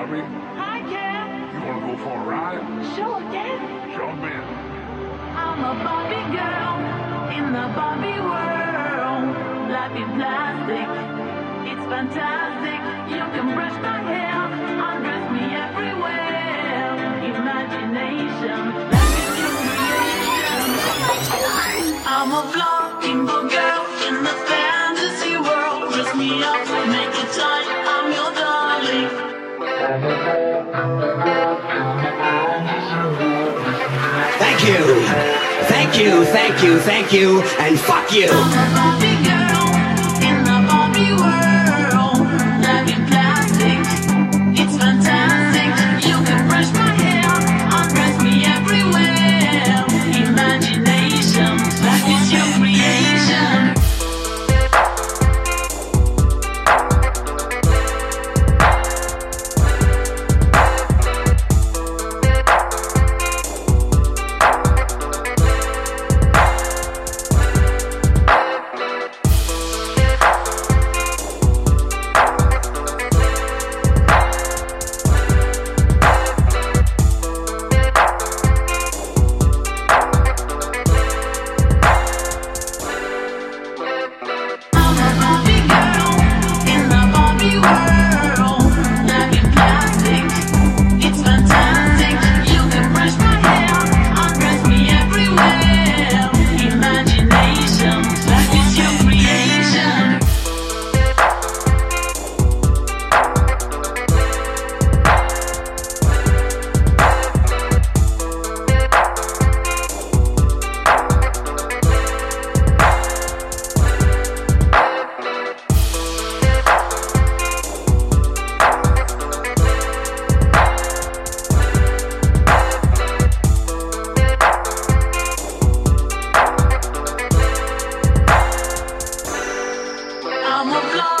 Barbie? Hi, Ken. You want to go for a ride? Sure, Ken. Jump in. I'm a Barbie girl in the Barbie world. Life in plastic, it's fantastic. You can brush my hair, undress me everywhere. Imagination, life is. I'm a floating boy. Thank you. Thank you, thank you, thank you, and fuck you. I'm a block.